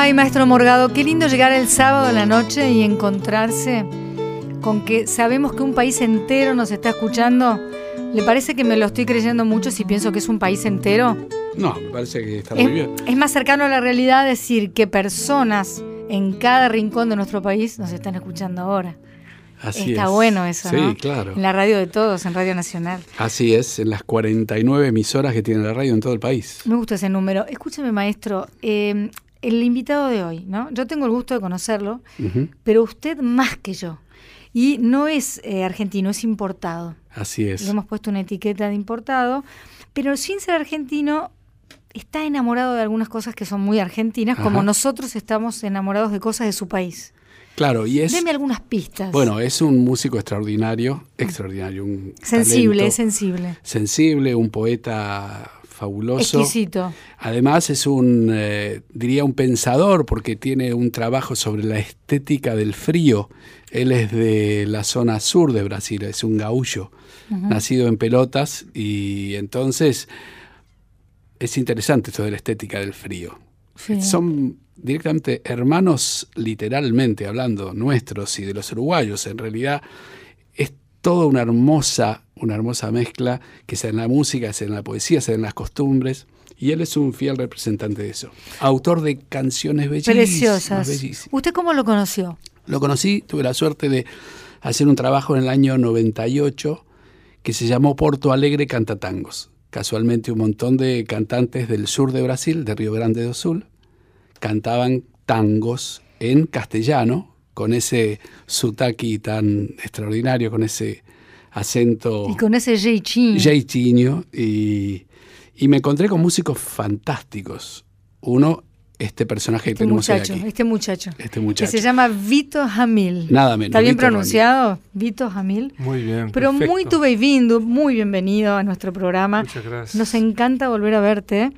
Ay, maestro Morgado, qué lindo llegar el sábado a la noche y encontrarse con que sabemos que un país entero nos está escuchando. ¿Le parece que me lo estoy creyendo mucho si pienso que es un país entero? No, me parece que está Es, muy bien. es más cercano a la realidad decir que personas en cada rincón de nuestro país nos están escuchando ahora. Así Está es. bueno eso, Sí, ¿no? claro. En la radio de todos, en Radio Nacional. Así es, en las 49 emisoras que tiene la radio en todo el país. Me gusta ese número. Escúcheme, maestro, eh, el invitado de hoy, ¿no? Yo tengo el gusto de conocerlo, pero usted más que yo. Y no es eh, argentino, es importado. Así Le es. hemos puesto una etiqueta de importado, pero sin ser argentino está enamorado de algunas cosas que son muy argentinas, como nosotros estamos enamorados de cosas de su país. Claro, y es. Deme algunas pistas. Bueno, es un músico extraordinario, extraordinario, un sensible, talento es sensible. sensible, un poeta fabuloso. Exquisito. Además es un, eh, diría, un pensador porque tiene un trabajo sobre la estética del frío. Él es de la zona sur de Brasil, es un gaullo, nacido en Pelotas y entonces es interesante esto de la estética del frío. Sí. Son directamente hermanos, literalmente hablando, nuestros y de los uruguayos. En realidad toda una hermosa, una hermosa mezcla que se da en la música, se da en la poesía, se da en las costumbres. Y él es un fiel representante de eso. Autor de canciones bellísimas. Preciosas. bellísimas. ¿Usted cómo lo conoció? Lo conocí, tuve la suerte de hacer un trabajo en el año 98 que se llamó Porto Alegre Cantatangos. Casualmente un montón de cantantes del sur de Brasil, de Río Grande do Sul, cantaban tangos en castellano, con ese sotaque tan extraordinario, con ese acento Y con ese jeitinho. jeitinho, y, y me encontré con músicos fantásticos. Uno, este personaje que Este tenemos hoy muchacho, aquí. este muchacho. Este Que muchacho. se llama Vito Jamil. Nada menos, ¿Está bien Vito pronunciado? Vito Jamil. Muy bien. Pero perfecto. muy bem-vindo, muy bienvenido a nuestro programa. Muchas gracias. Nos encanta volver a verte.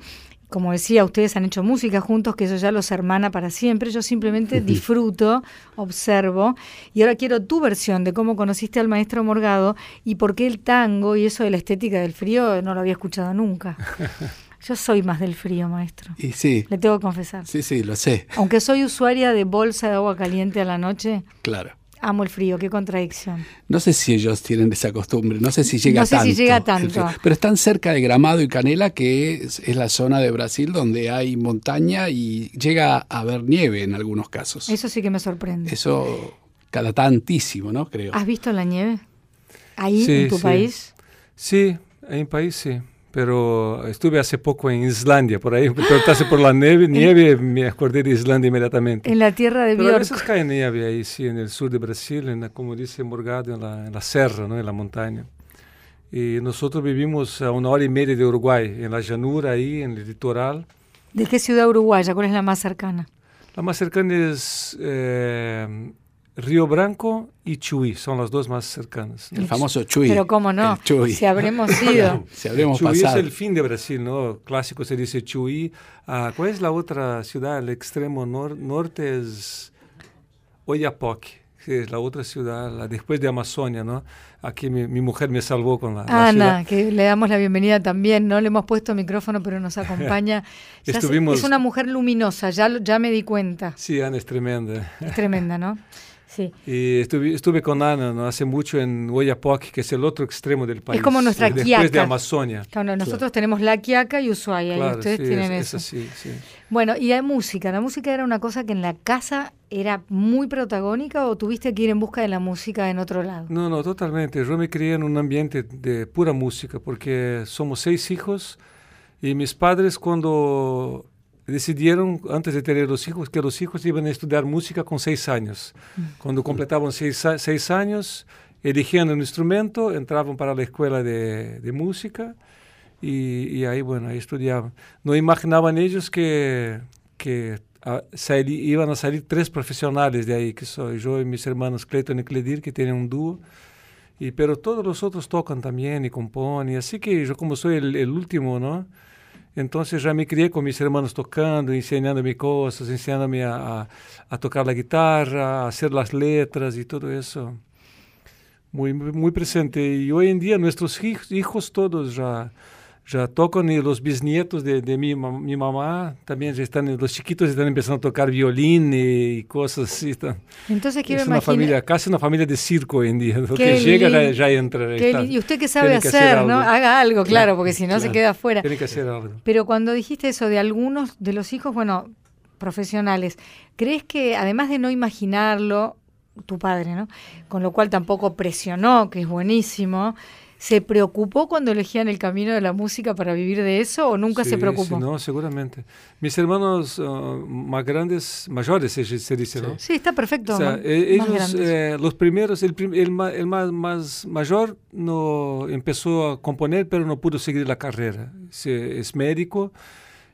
Como decía, ustedes han hecho música juntos, que eso ya los hermana para siempre. Yo simplemente disfruto, observo. Y ahora quiero tu versión de cómo conociste al maestro Morgado y por qué el tango y eso de la estética del frío no lo había escuchado nunca. Yo soy más del frío, maestro. Y sí, Le tengo que confesar. sí, sí, lo sé, Aunque soy usuaria de bolsa de agua caliente a la noche, claro. Amo el frío. Qué contradicción. No sé si ellos tienen esa costumbre, no sé si llega No sé si tanto. llega el tanto. Pero están cerca de Gramado y Canela, que es, es la zona de Brasil donde hay montaña y llega a haber nieve en algunos casos. Eso sí que me sorprende. Eso cada tantísimo, ¿no? Creo. ¿Has visto la nieve? Ahí, Sí, en tu sí. país. Sí, en país sí. Pero estuve hace poco en Islandia, por ahí. Preguntaste por la nieve, nieve, me acordé de Islandia inmediatamente. En la tierra de Pero a Björk. veces cae nieve ahí, sí, en el sur de Brasil, en la, como dice Morgado, en la, en la serra, ¿no? en la montaña. Y nosotros vivimos a una hora y media de Uruguay, en la llanura ahí, en el litoral. ¿De qué ciudad uruguaya? ¿Cuál es la más cercana? La más cercana es eh, Río Branco y Chuy, son las dos más cercanas. ¿no? el famoso Chuy. Pero cómo no, si habremos ido. Si habremos Chuy es pasado. el fin de Brasil, ¿no? Clásico se dice Chuy. Ah, ¿Cuál es la otra ciudad? El extremo nor- norte es Oiapoque, que es la otra ciudad, la después de Amazonia, ¿no? Aquí mi, mi mujer me salvó con la, la Ana, ciudad. que le damos la bienvenida también, no le hemos puesto micrófono, pero nos acompaña. Estuvimos- Es una mujer luminosa, ya, ya me di cuenta. Sí, Ana es tremenda. Es tremenda, ¿no? Sí. Y estuve, estuve con Ana ¿no? hace mucho en Oiapoque, que es el otro extremo del país. como nuestra eh, Después de Quiaca. Amazonia. Claro, nosotros tenemos La Quiaca y Ushuaia, y Claro, ustedes sí, tienen es, eso. es así, sí. Bueno, y hay música. ¿La música era una cosa que en la casa era muy protagónica o tuviste que ir en busca de la música en otro lado? No, no, totalmente. Yo me crié en un ambiente de pura música porque somos seis hijos y mis padres cuando decidieron, antes de tener los hijos, que los hijos iban a estudiar música con seis años. Cuando completaban seis, a- seis años, elegían un instrumento, entraban para la escuela de, de música y, y ahí, bueno, ahí estudiaban. No imaginaban ellos que, que ah, sali- iban a salir tres profesionales de ahí, que soy yo y mis hermanos Clayton y Cledir, que tienen un dúo. Y, pero todos los otros tocan también y componen. Así que yo como soy el, el último, ¿no? Entonces ya me crié con mis hermanos tocando, enseñándome cosas, enseñándome a, a, a tocar la guitarra, a hacer las letras y todo eso. Muy, muy muy presente. Y hoy en día nuestros hij- hijos todos ya, já tocam e os bisnietos de, de minha, minha mamá também já estão, os chiquitos estão começando a tocar violino e coisas assim. Então, Entonces quiero uma imaginar... família, quase uma família de circo hoje em dia. O que chega já, já entra. Está. y usted que sabe que hacer, ¿no? Haga algo, claro, Claro, porque si no se claro. queda afuera. Tiene que hacer algo. Pero cuando dijiste eso de algunos de los hijos, bueno, profesionales, ¿crees que además de no imaginarlo, tu padre, ¿no? Con lo cual tampoco presionó, que es buenísimo, ¿se preocupó cuando elegían el camino de la música para vivir de eso o nunca se Sí, preocupó? sí, no, seguramente. Mis hermanos ah, más grandes, mayores se, se dice, ¿no? Sí, está perfecto. O sea, ma- eh, más ellos, eh, los primeros, el, prim- el, ma- el más, más mayor no empezó a componer, pero no pudo seguir la carrera. Se- es médico.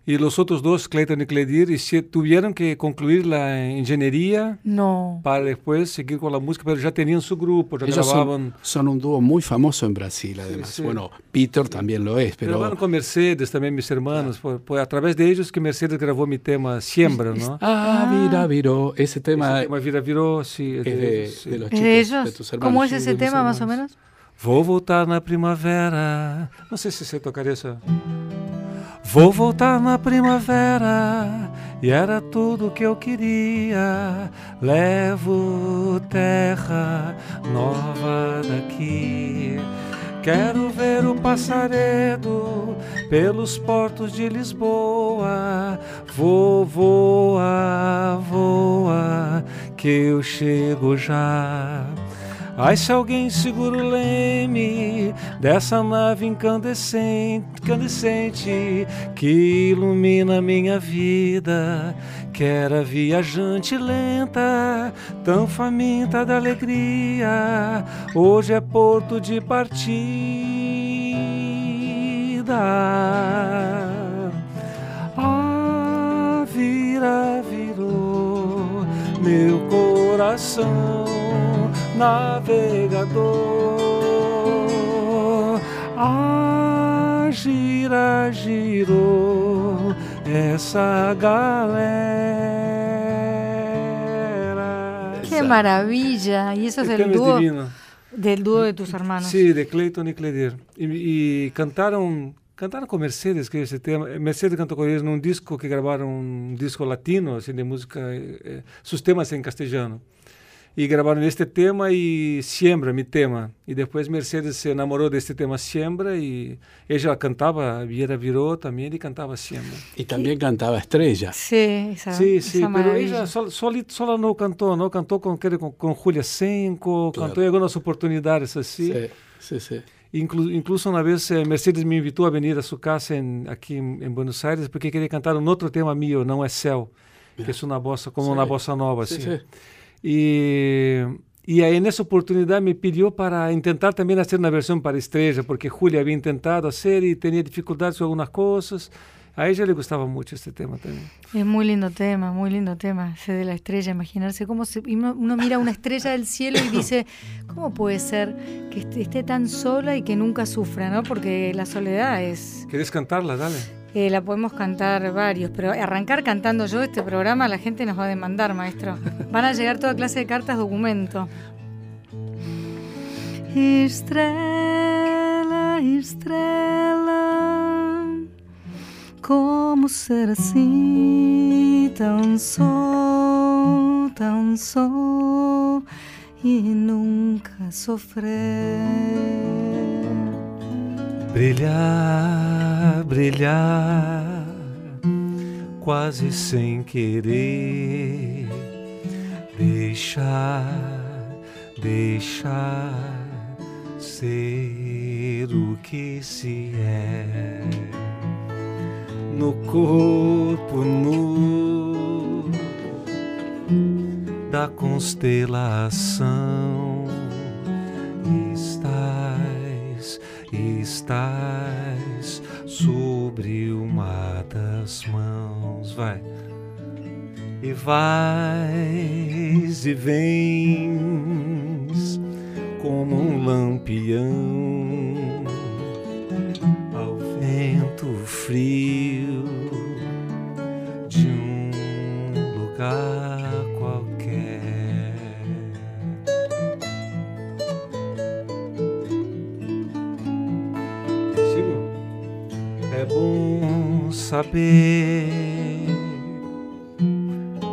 Y los otros dos, Clayton y se- tuvieron que concluir la ingeniería no. para después seguir con la música, pero ya tenían su grupo, ya Ellos grababan. son, son un dúo muy famoso en Brasil, además. sí. Bueno, Peter también lo es, Pero grabaron con Mercedes también, mis hermanos. Fue, fue a través de ellos que Mercedes grabó mi tema Siembra, ¿no? Ah, mira, viró. Ese tema Ese tema Vira Viró, sí, es de de, ellos, sí. de los ¿Es chicos, de ellos? de tus hermanos. ¿Cómo es sí, ese tema más o menos? Vou voltar na primavera. Não sei se você tocaria essa. Vou voltar na primavera e era tudo que eu queria. Levo terra nova daqui. Quero ver o passaredo pelos portos de Lisboa. Vou, voa, voa, que eu chego já. Ai, se alguém segura o leme dessa nave incandescente, incandescente que ilumina minha vida, que era viajante lenta, tão faminta da alegria, hoje é porto de partida. A vira virou meu coração navegador. A gira girou essa galera. ¡Qué maravilla! Y eso es Esse el tema é dúo divino. del dúo de tus hermanos. Sí, de Clayton y Cledir. Y, y cantaron, cantaron con Mercedes, que ese tema. Mercedes cantó con ellos en un disco que grabaron, un disco latino, así de música, eh, eh, sus temas en castellano. Y grabaron este tema y Siembra, mi tema. Y después Mercedes se enamoró de este tema Siembra y ella cantaba, Viera Viró también y cantaba Siembra. Y también cantaba Estrella. Sí, esa, Sí, sí, esa pero maravilla. ella sola, sola, sola no cantó, ¿no? Cantó con, creo, con, con Julia Senco, Claro. cantó en algunas oportunidades así. Sí, sí, sí. Inclu- incluso una vez eh, Mercedes me invitó a venir a su casa en, aquí en, en Buenos Aires porque quería cantar un otro tema mío, No es Céu, que es una bossa, como Sí. una bossa nova. Sí, así. sí. Y, y ahí en esa oportunidad me pidió para intentar también hacer una versión para Estrella, porque Julia había intentado hacer y tenía dificultades con algunas cosas. A ella le gustaba mucho este tema también. Es muy lindo tema, muy lindo tema, ese de la estrella, imaginarse cómo se, uno, uno mira una estrella del cielo y dice, ¿cómo puede ser que esté, esté tan sola y que nunca sufra, no? Porque la soledad es, ¿Querés cantarla? Dale. Eh, la podemos cantar varios, pero arrancar cantando yo este programa la gente nos va a demandar, maestro. Van a llegar toda clase de cartas documento. Estrela, estrela, como ser assim tão só, tão só e nunca sofrer? Brilhar, brilhar, quase sem querer. Deixar, deixar ser o que se é. No corpo nu da constelação estás, estás sobre uma das mãos, vai. E vais e vens como um lampião ao vento frio bom saber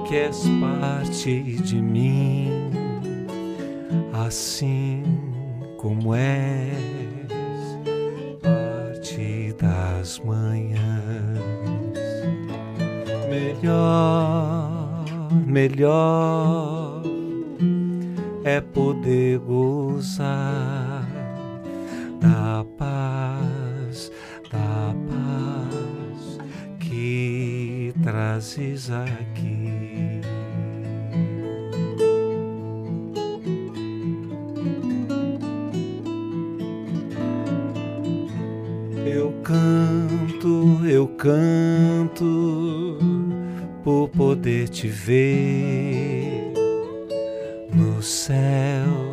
que és parte de mim, assim como és parte das manhãs. Melhor, melhor é poder gozar trazes aqui. Eu canto, eu canto por poder te ver no céu,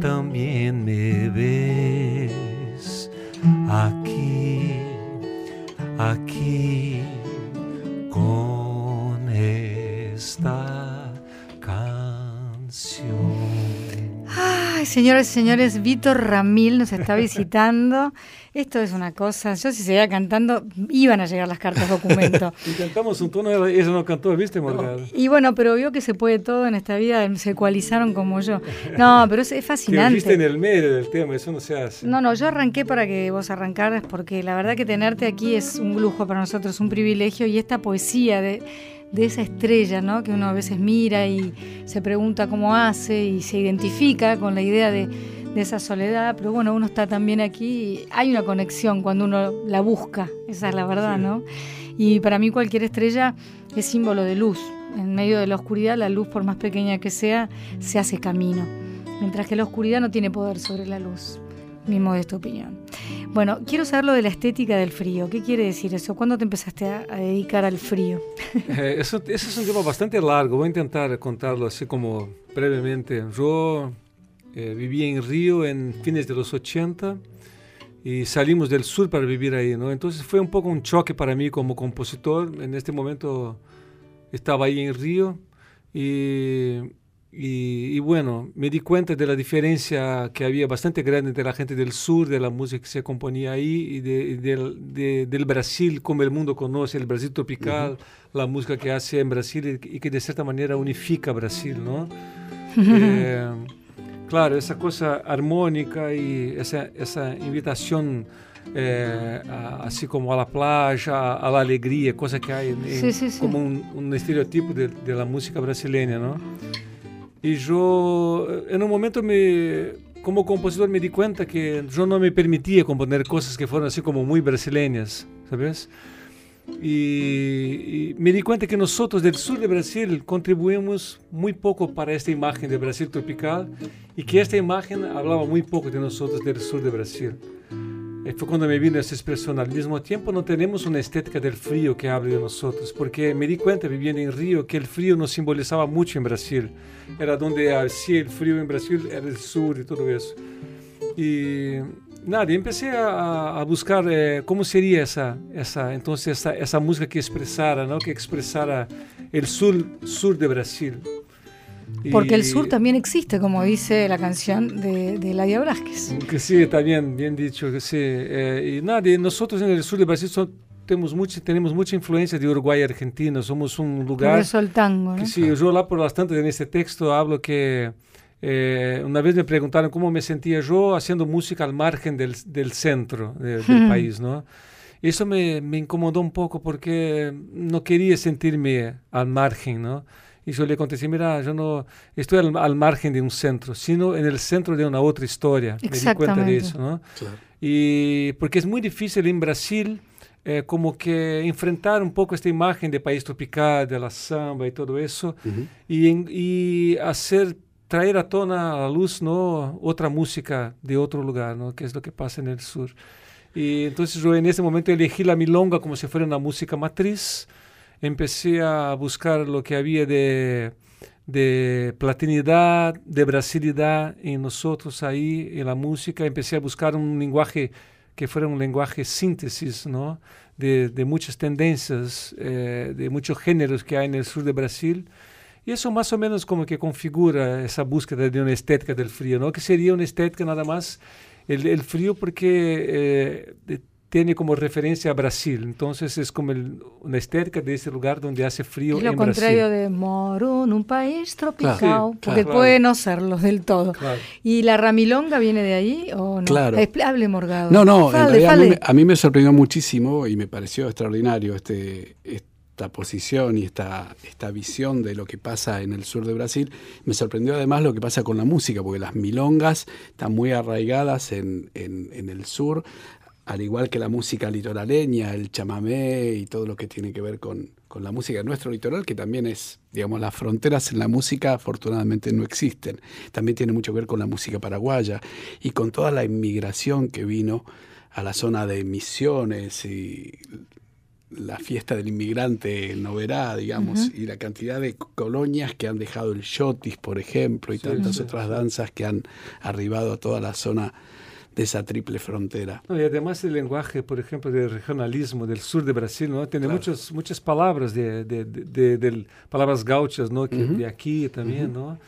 que señores y señores, Víctor Ramil nos está visitando. Esto es una cosa, yo si seguía cantando, iban a llegar las cartas documento. Y cantamos un tono, ella no cantó, ¿viste, Morgado? Y bueno, pero vio que se puede todo en esta vida, se ecualizaron como yo. No, pero es, es Te fascinante. viste en el medio del tema, eso no se hace. No, no, yo arranqué para que vos arrancaras porque la verdad que tenerte aquí es un lujo para nosotros, un privilegio y esta poesía de, de esa estrella, ¿no? Que uno a veces mira y se pregunta cómo hace y se identifica con la idea de, de esa soledad, pero bueno, uno está también aquí y hay una conexión cuando uno la busca, esa es la verdad, Sí. ¿no? Y para mí cualquier estrella es símbolo de luz. En medio de la oscuridad, la luz, por más pequeña que sea, se hace camino. Mientras que la oscuridad no tiene poder sobre la luz. Mi modesta opinión. Bueno, quiero saber lo de la estética del frío. ¿Qué quiere decir eso? ¿Cuándo te empezaste a, a dedicar al frío? Eh, eso, ese es un tema bastante largo, voy a intentar contarlo así como brevemente. Yo eh, vivía en Río en fines de los 80 y salimos del sur para vivir ahí, ¿no? Entonces fue un poco un choque para mí como compositor. En este momento estaba ahí en Río y, y, y bueno, me di cuenta de la diferencia que había bastante grande entre la gente del sur, de la música que se componía ahí y, de- de- del Brasil, como el mundo conoce, el Brasil tropical, la música que hace en Brasil y, y que de cierta manera unifica Brasil, ¿no? Eh, claro, esa cosa armónica y esa, esa invitación eh, a- así como a la playa, a, la alegría, cosa que hay en- Sí, sí, sí. como un, un estereotipo de, de la música brasileña, ¿no? Y yo eh, en un momento me, como compositor me di cuenta que yo no me permitía componer cosas que fueran así como muy brasileñas, ¿sabes? Y, y me di cuenta que nosotros del sur de Brasil contribuimos muy poco para esta imagen de Brasil tropical y que esta imagen hablaba muy poco de nosotros del sur de Brasil. Eh, Fue cuando me vino esa expresión. Al mismo tiempo no tenemos una estética del frío que hable de nosotros, porque me di cuenta viviendo en Río que el frío nos simbolizaba mucho en Brasil. Era donde hacía el frío en Brasil, era el sur y todo eso. Y nada, empecé a, a buscar eh, cómo sería esa, esa, entonces esa, esa música que expresara, ¿no? que expresara el sur, sur de Brasil. Porque el sur también existe, como dice la canción de, de Ladia Blasquez. Que sí, está bien, bien dicho, que sí. Eh, y nada, y nosotros en el sur de Brasil son- tenemos, mucha, tenemos mucha influencia de Uruguay y Argentina, somos un Por lugar... eso el tango, ¿no? Que sí, yo lá por bastante en este texto hablo que eh, una vez me preguntaron cómo me sentía yo haciendo música al margen del, del centro de- del Ujú. país, ¿no? Eso me, me incomodó un poco porque no quería sentirme al margen, ¿no? Y yo le contesté, mira, yo no estoy al, al margen de un centro, sino en el centro de una otra historia. Me di cuenta de eso, ¿no? Claro. Y porque es muy difícil en Brasil eh, como que enfrentar un poco esta imagen de país tropical, de la samba y todo eso, Ujú. y, en- y hacer, traer a tona a la luz ¿no? otra música de otro lugar, ¿no? que es lo que pasa en el sur. Y entonces yo en ese momento elegí la milonga como si fuera una música matriz, empecé a buscar lo que había de, de platinidad, de brasilidad en nosotros ahí, en la música, empecé a buscar un lenguaje que fuera un lenguaje síntesis, ¿no? De, de muchas tendencias, eh, de muchos géneros que hay en el sur de Brasil. Y eso más o menos como que configura esa búsqueda de una estética del frío, ¿no? Que sería una estética nada más el, el frío porque eh, tiene como referencia a Brasil. Entonces es como el, una estética de ese lugar donde hace frío Es lo en contrario Brasil. de moro en un país tropical, Claro, Sí, porque claro. puede no serlo del todo. Claro. ¿Y la ramilonga viene de ahí o no? Claro. Hable, Morgado. No, no, en Fale, realidad a mí, a mí me sorprendió muchísimo y me pareció extraordinario este, esta posición y esta, esta visión de lo que pasa en el sur de Brasil. Me sorprendió además lo que pasa con la música, porque las milongas están muy arraigadas en, en- en el sur, al igual que la música litoraleña, el chamamé y todo lo que tiene que ver con, con la música de nuestro litoral, que también es, digamos, las fronteras en la música afortunadamente no existen. También tiene mucho que ver con la música paraguaya y con toda la inmigración que vino a la zona de Misiones y la fiesta del inmigrante en Noverá, digamos, y la cantidad de colonias que han dejado el shotis, por ejemplo, y Sí, tantas sí. otras danzas que han arribado a toda la zona de esa triple frontera. No, y además el lenguaje, por ejemplo, del regionalismo del sur de Brasil, ¿no? Tiene Claro. muchas, muchas palabras, de, de, de- de- palabras gauchas, ¿no? Que Ujú. de aquí también, ¿no?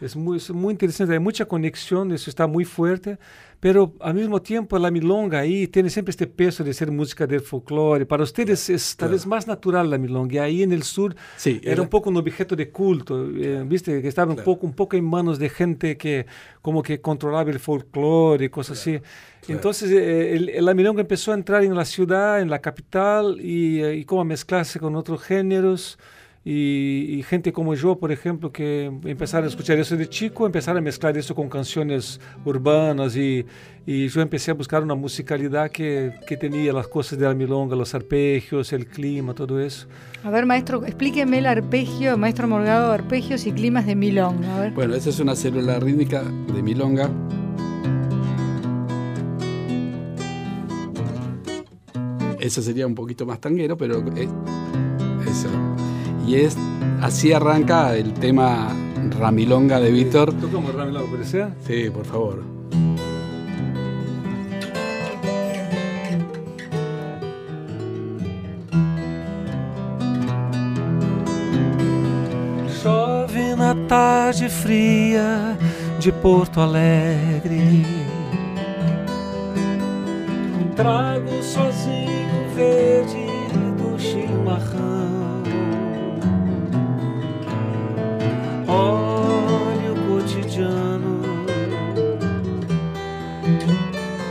Es muy, es muy interesante, hay mucha conexión, eso está muy fuerte, pero al mismo tiempo la milonga ahí tiene siempre este peso de ser música del folclore. Para ustedes es tal claro. vez más natural la milonga, y ahí en el sur Sí, era un poco un objeto de culto, eh, viste, que estaba un Claro. poco, un poco en manos de gente que como que controlaba el folclore y cosas así. Entonces eh, el, el- la milonga empezó a entrar en la ciudad, en la capital y, eh, y como a mezclarse con otros géneros. Y, y gente como yo, por ejemplo, que empezaron a escuchar eso de chico, empezaron a mezclar eso con canciones urbanas y, y yo empecé a buscar una musicalidad que, que tenía las cosas de la milonga, los arpegios, el clima, todo eso. A ver, maestro, explíqueme el arpegio, maestro Morgado, arpegios y climas de milonga. A ver. Bueno, esa es una célula rítmica de milonga. Eso sería un poquito más tanguero, pero eh. Y es así arranca el tema Ramilonga de Víctor. Tocamos Ramilonga, ¿puede ser? Sí, por favor. Chove na tarde fria de Porto Alegre. Trago sozinho verde do chimarrão.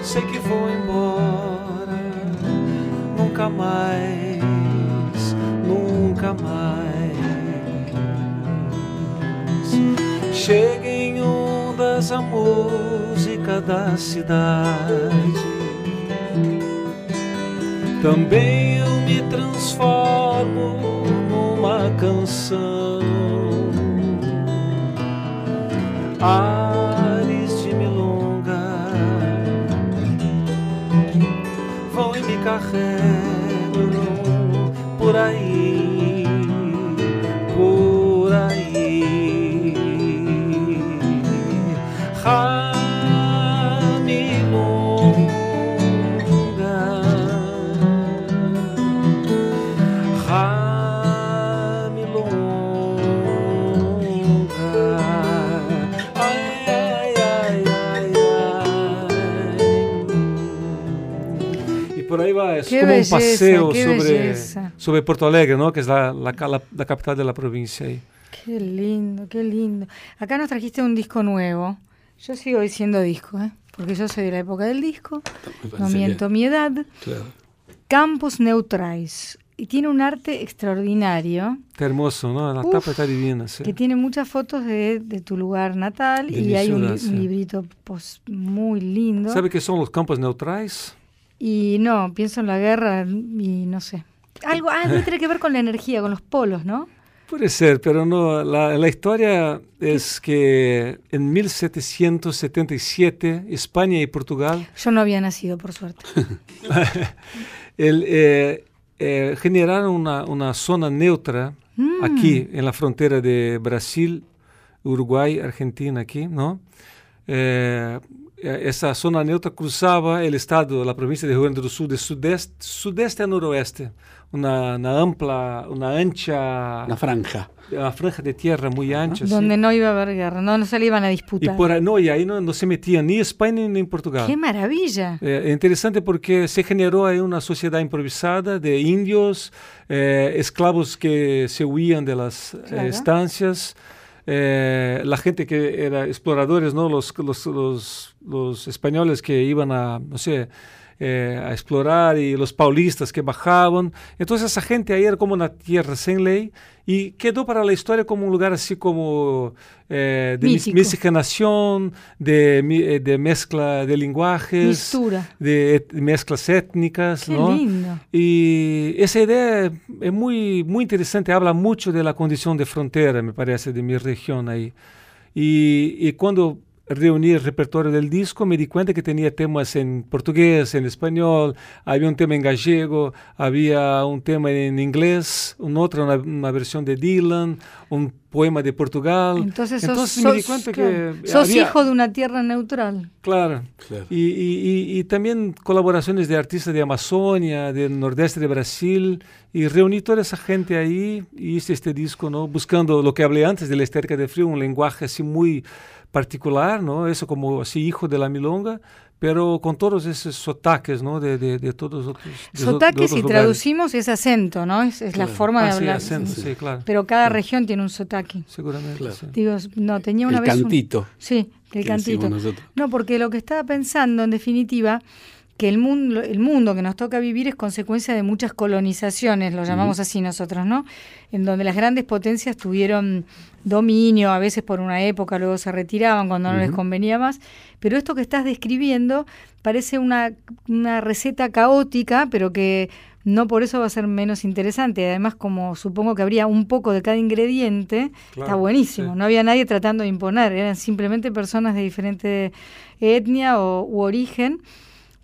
Sei que vou embora. Nunca mais, nunca mais. Chega em ondas a música da cidade. Também eu me transformo numa canção. Ares vão e paseo sobre, sobre Porto Alegre, ¿no? Que es la, la, la- la capital de la provincia. ahí. Qué lindo, qué lindo. Acá nos trajiste un disco nuevo. Yo sigo diciendo disco, ¿eh? porque yo soy de la época del disco. No miento que- mi edad. claro. Campus Neutrais. Y tiene un arte extraordinario Está hermoso, ¿no? La Uf, tapa está divina, sí. que tiene muchas fotos de, de tu lugar natal De y hay un, li- sí. un librito pues, muy lindo. ¿Sabe qué son los campos neutrales? Y no, pienso en la guerra y no sé. Algo, ah, debe tener que ver con la energía, con los polos, ¿no? Puede ser, pero no. La, la historia es que en 1777 España y Portugal Yo no había nacido, por suerte. el, eh, eh, generaron una, una zona neutra Mm. aquí en la frontera de Brasil, Uruguay, Argentina, aquí, ¿no? Eh, eh, essa zona neutra cruzava o estado, a província de Rio Grande do Sul, de sudeste, sudeste a noroeste, uma, uma ampla, uma ancha... Una franja. Una franja de tierra muy ancha. Donde sí. no iba a haber guerra, no, no se le iban a Y, disputar. por, no, y ahí no, no se metía ni España ni, Portugal. ¡Qué maravilla! É, é interessante porque se generou aí uma sociedade improvisada de índios, eh, esclavos que se huían de las eh, Claro. estancias, eh, la gente que era exploradores, ¿no? Los, los, los, los españoles que iban a, no sé, eh, a explorar y los paulistas que bajaban. Entonces esa gente ahí era como una tierra sin ley y quedó para la historia como un lugar así como eh, de Mítico. de, eh, de mezcla de lenguajes, Mistura. de et- mezclas étnicas, Qué ¿no? lindo. Y esa idea es muy, muy interesante, habla mucho de la condición de frontera, me parece, de mi región ahí. Y, y cuando reuní el repertorio del disco, me di cuenta que tenía temas en portugués, en español, había un tema en gallego, había un tema en inglés, un otro, una, una versión de Dylan, un poema de Portugal. Entonces, sos, Entonces me di sos- cuenta claro, que sos había- hijo de una tierra neutral. Claro. Claro. Y, y- y- y también colaboraciones de artistas de Amazonia, del nordeste de Brasil, y reuní toda esa gente ahí y hice este disco, ¿no? Buscando lo que hablé antes de la estética de frío, un lenguaje así muy particular, ¿no? Eso como así hijo de la milonga, pero con todos esos sotaques, ¿no? De, de, de todos otros. de o- de Sotaque, otros si lugares. traducimos, es acento, ¿no? Es, es la Claro. forma de Ah, sí, hablar. acento, Sí. sí, claro. Pero cada región tiene un sotaque. Seguramente. Claro. sí. Digo, no, tenía una El vez un- cantito. Sí, el cantito. No, porque lo que estaba pensando, en definitiva, que el mundo, el mundo que nos toca vivir es consecuencia de muchas colonizaciones, lo llamamos así nosotros, ¿no? En donde las grandes potencias tuvieron dominio, a veces por una época, luego se retiraban cuando no les convenía más. Pero esto que estás describiendo parece una, una receta caótica, pero que no por eso va a ser menos interesante. Además, como supongo que habría un poco de cada ingrediente, está buenísimo. sí. No había nadie tratando de imponer, eran simplemente personas de diferente etnia o, u origen.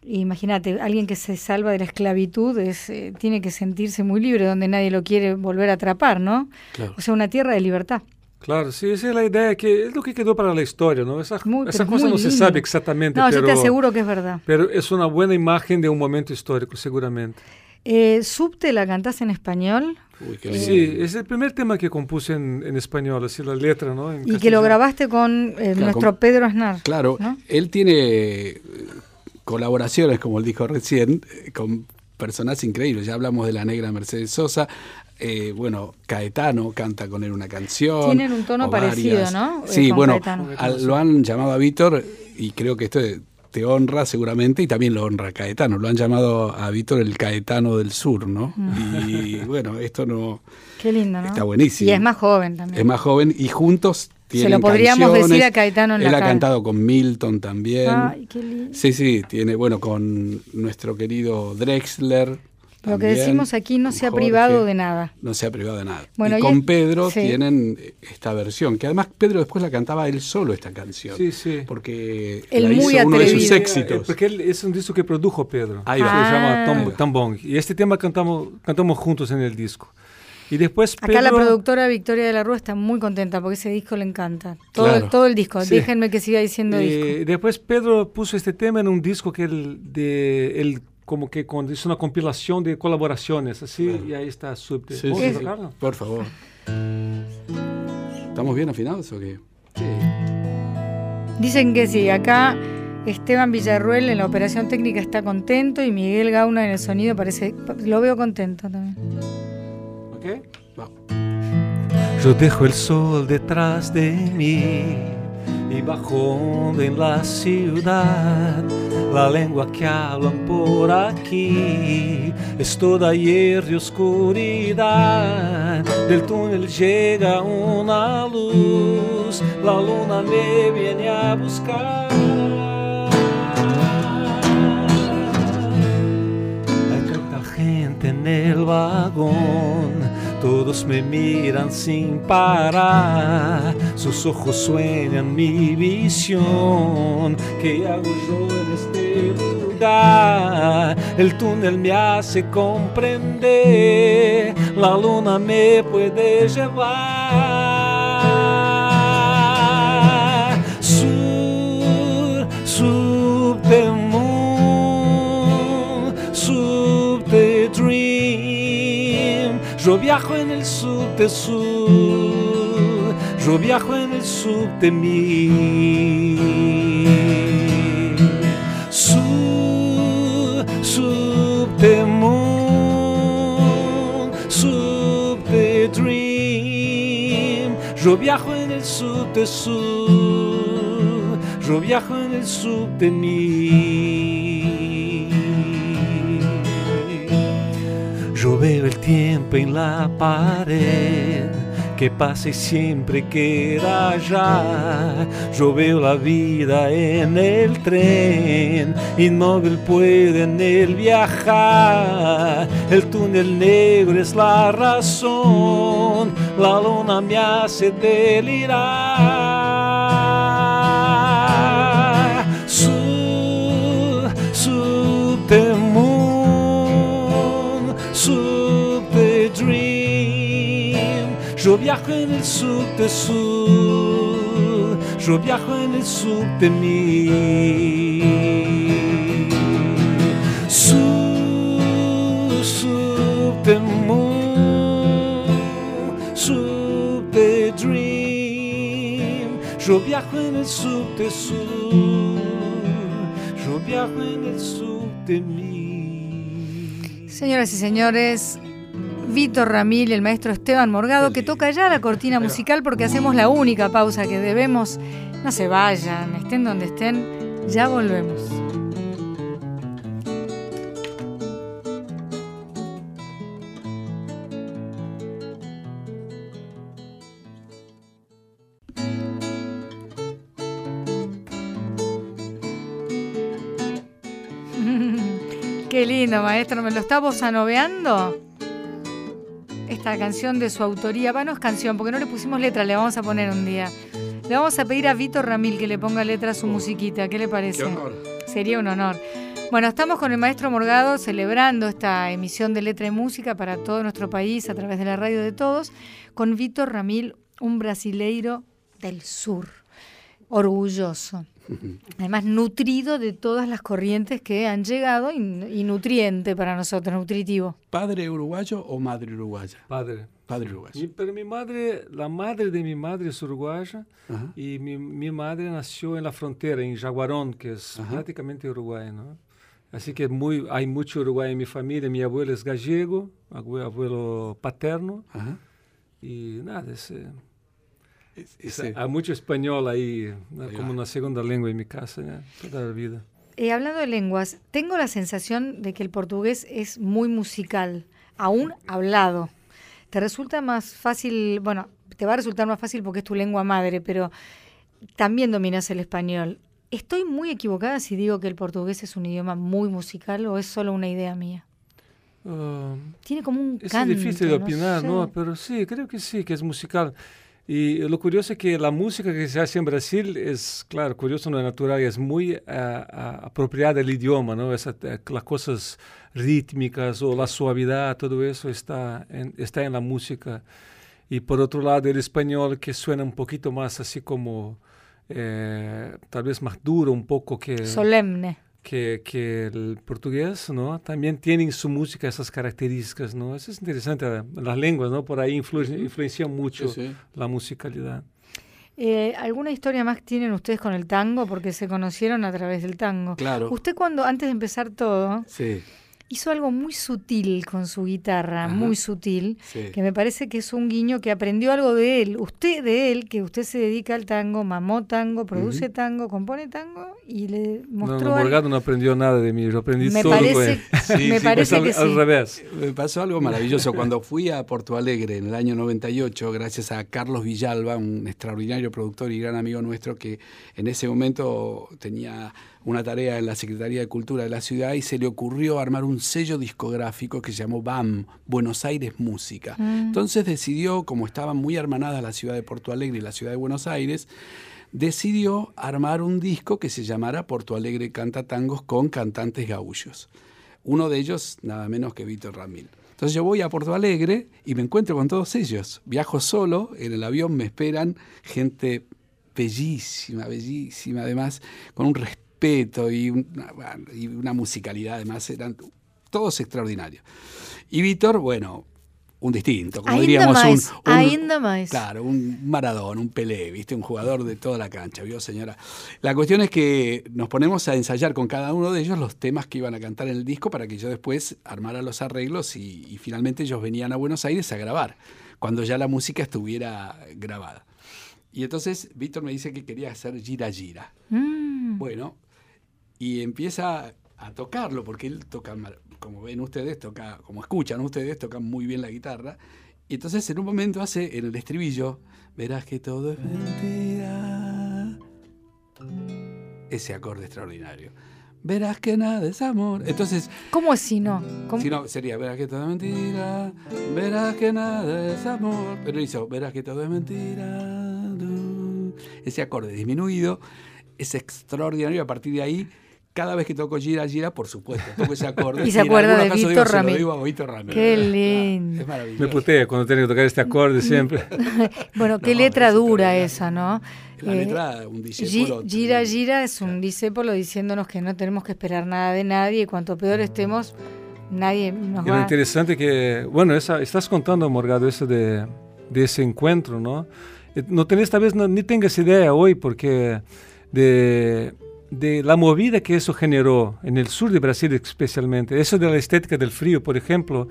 Imagínate, alguien que se salva de la esclavitud es, eh, tiene que sentirse muy libre, donde nadie lo quiere volver a atrapar, ¿no? Claro. O sea, una tierra de libertad. Claro, sí, esa es la idea, que es lo que quedó para la historia, ¿no? Esa, Muy- esa cosa no se sabe exactamente, No, pero... yo te aseguro que es verdad. Pero es una buena imagen de un momento histórico, seguramente. Eh, ¿Subte la cantás en español? Uy, qué lindo. Sí, es el primer tema que compuse en, en español, así la letra, ¿no? En Y que lo grabaste con eh, nuestro con- Pedro Aznar. Claro, ¿no? él tiene colaboraciones, como él dijo recién, eh, con personas increíbles. Ya hablamos de la negra Mercedes Sosa. eh, bueno, Caetano canta con él una canción. Tienen un tono parecido, varias. ¿no? Eh, Sí, con bueno, lo han llamado a Víctor y creo que esto te honra seguramente y también lo honra Caetano. Lo han llamado a Víctor el Caetano del Sur, ¿no? Y bueno, esto no Qué lindo, ¿no? está buenísimo. Y es más joven también. es más joven y juntos tienen lo podríamos decir a Caetano en Él la ha cara. cantado con Milton también. Ay, qué lindo. Sí, sí, tiene, bueno, con nuestro querido Drexler. Lo que también, decimos aquí no se ha Jorge. privado de nada. No se ha privado de nada. Bueno, y y con es- Pedro sí. tienen esta versión, que además Pedro después la cantaba él solo esta canción. Sí, sí. Porque Él la muy hizo uno de sus atrevido. Eh, éxitos. Porque él es un disco que produjo Pedro. Ahí va. Se llama Ah. Tom, Tambong. Y este tema cantamos, cantamos juntos en el disco. Y después Acá la productora Victoria de la Rúa está muy contenta porque ese disco le encanta. Todo, Claro. todo el disco. Sí. Déjenme que siga diciendo Eh, disco. después Pedro puso este tema en un disco que él, de, él como que con, hizo una compilación de colaboraciones, así, y ahí está Subte. Sí, ¿Vamos sí? Por favor. ¿Estamos bien afinados o qué? Sí. Dicen que sí. Acá Esteban Villarruel en la operación técnica está contento y Miguel Gauna en el sonido parece. Lo veo contento también. Yo dejo el sol detrás de mí y bajo en la ciudad. La lengua que hablan por aquí es toda hierro y oscuridad. Del túnel llega una luz, la luna me viene a buscar. Hay tanta gente en el vagón, todos me miran sin parar, sus ojos sueñan mi visión, ¿qué hago yo en este lugar? El túnel me hace comprender, la luna me puede llevar. Yo viajo en el subte sur, yo viajo en el subte mí. Sub, subte moon, subte dream, yo viajo en el subte sur, yo viajo en el subte mí. Tiempo en la pared que pasa siempre queda allá. Yo veo la vida en el tren, inmóvil puede en él viajar. El túnel negro es la razón, la luna me hace delirar. Yo viajo en el subte sur, yo viajo en el subte mí. Su, subte moon, subte dream. Yo viajo en el subte sur, yo viajo en el subte mí. Señoras y señores, Víctor Ramil y el maestro Esteban Morgado, que toca ya la cortina musical porque hacemos la única pausa que debemos. No se vayan, estén donde estén, ya volvemos. Qué lindo, maestro. ¿Me lo está bozanoveando? Esta canción de su autoría. Va, no es canción, porque no le pusimos letra, le vamos a poner un día. Le vamos a pedir a Víctor Ramil que le ponga letra a su musiquita. ¿Qué le parece? Qué honor. Sería un honor. Bueno, estamos con el maestro Morgado celebrando esta emisión de letra y música para todo nuestro país a través de la radio de todos, con Víctor Ramil, un brasileiro del sur, orgulloso. Además, nutrido de todas las corrientes que han llegado y, y nutriente para nosotros, nutritivo. ¿Padre uruguayo o madre uruguaya? Padre. Padre uruguayo. Mi- pero mi madre, la madre de mi madre es uruguaya Ajá. y mi, mi madre nació en la frontera, en Jaguarón, que es Ajá. prácticamente Uruguay, ¿no? Así que muy, hay mucho Uruguay en mi familia. Mi abuelo es gallego, abue- abuelo paterno, Ajá. y nada, es, ese- hay mucho español ahí, ¿no? Como una segunda lengua en mi casa, toda la vida. Eh, hablando de lenguas, tengo la sensación de que el portugués es muy musical, aún hablado. ¿Te resulta más fácil, bueno, te va a resultar más fácil porque es tu lengua madre, pero también dominas el español? ¿Estoy muy equivocada si digo que el portugués es un idioma muy musical o es solo una idea mía? Ah, Tiene como un Es canto, difícil de no opinar, sé. ¿no? Pero sí, creo que sí, que es musical. Y lo curioso es que la música que se hace en Brasil es, claro, curioso, no es natural, y es muy ah, apropiada del idioma, ¿no? Esa- eh, las cosas rítmicas o la suavidad, todo eso está en, está en la música. Y por otro lado, el español que suena un poquito más así como, eh, tal vez más duro un poco que Solemne. Que, que el portugués, ¿no? También tienen en su música esas características, ¿no? Eso es interesante, las lenguas, ¿no? Por ahí influ- influencian mucho Sí, sí. la musicalidad. Eh, ¿Alguna historia más tienen ustedes con el tango? Porque se conocieron a través del tango. Claro. Usted cuando, antes de empezar todo, Sí, hizo algo muy sutil con su guitarra, Ajá. muy sutil, sí. que me parece que es un guiño que aprendió algo de él, usted de él, que usted se dedica al tango, mamó tango, produce tango, compone tango y le No, mostró no, algo. Morgado no aprendió nada de mí, yo aprendí Me todo con parece- él. me es parece al, que al sí. revés. Me pasó algo maravilloso cuando fui a Porto Alegre en el año 98, gracias a Carlos Villalba, un extraordinario productor y gran amigo nuestro que en ese momento tenía una tarea en la Secretaría de Cultura de la ciudad y se le ocurrió armar un sello discográfico que se llamó BAM, Buenos Aires Música. Mm. Entonces decidió, como estaban muy hermanadas la ciudad de Porto Alegre y la ciudad de Buenos Aires, decidió armar un disco que se llamara Porto Alegre Canta Tangos con cantantes gaullos. Uno de ellos, nada menos que Víctor Ramil. Entonces yo voy a Porto Alegre y me encuentro con todos ellos. Viajo solo, en el avión me esperan gente bellísima, bellísima, además, con un respeto y una, y una musicalidad, además, eran todos extraordinarios. Y Víctor, bueno, un distinto, como Ainda diríamos mais, un, un- ainda mais. Claro, un Maradona, un Pelé, ¿viste? Un jugador de toda la cancha, ¿vio, señora? La cuestión es que nos ponemos a ensayar con cada uno de ellos los temas que iban a cantar en el disco para que yo después armara los arreglos y, y finalmente ellos venían a Buenos Aires a grabar, cuando ya la música estuviera grabada. Y entonces Víctor me dice que quería hacer gira gira. Mm. Bueno, y empieza a tocarlo, porque él toca, como ven ustedes, toca, como escuchan ustedes, toca muy bien la guitarra. Y entonces en un momento hace en el estribillo, verás que todo es mentira. Ese acorde extraordinario. Verás que nada es amor. Entonces, ¿Cómo es si no? ¿Cómo? si no, sería, verás que todo es mentira, verás que nada es amor. Pero hizo, verás que todo es mentira. Ese acorde disminuido es extraordinario. y A partir de ahí, cada vez que toco gira, gira, por supuesto, toco ese acorde. Y se acuerda de Víctor digo, se lo Ramírez. digo a Víctor Ramírez. Qué lindo. es maravilloso. Me putea cuando tengo que tocar este acorde siempre. Bueno, qué No, letra es dura esa, ¿no? La Eh, letra, un discípulo. Gira, gira es un discépolo diciéndonos que no tenemos que esperar nada de nadie y cuanto peor estemos, nadie nos Y lo va interesante que, bueno, esa, estás contando, Morgado, eso de, de ese encuentro, ¿no? Eh, No tenés, tal vez no- ni tengas idea hoy, porque de, de la movida que eso generó en el sur de Brasil especialmente, eso de la estética del frío, por ejemplo,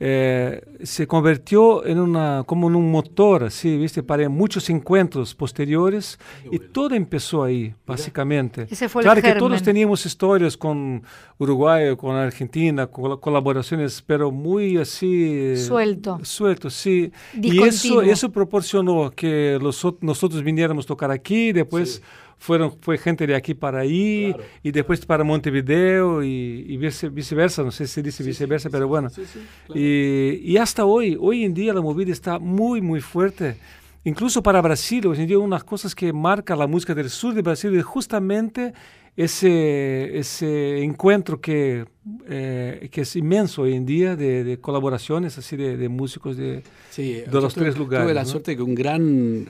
eh, se convirtió en una, como en un motor, así, ¿viste? Para muchos encuentros posteriores y todo empezó ahí, básicamente. Ese fue el claro que todos teníamos historias con Uruguay, con Argentina, col- colaboraciones, pero muy así... Suelto. Suelto, sí. Y eso, Discontinuo. eso proporcionó que los ot- nosotros viniéramos a tocar aquí, después fueron, fue gente de aquí para ahí, Claro. y después para Montevideo, y, y vice- viceversa, no sé si dice viceversa, pero bueno. Sí, sí, claro. Y, y hasta hoy, hoy en día la movida está muy, muy fuerte. Incluso para Brasil, hoy en día unas cosas que marca la música del sur de Brasil es justamente ese, ese encuentro que, eh, que es inmenso hoy en día de, de colaboraciones así de, de músicos de... Sí, de los tres lugares, Tuve la ¿no? suerte que un gran,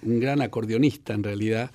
un gran acordeonista, en realidad,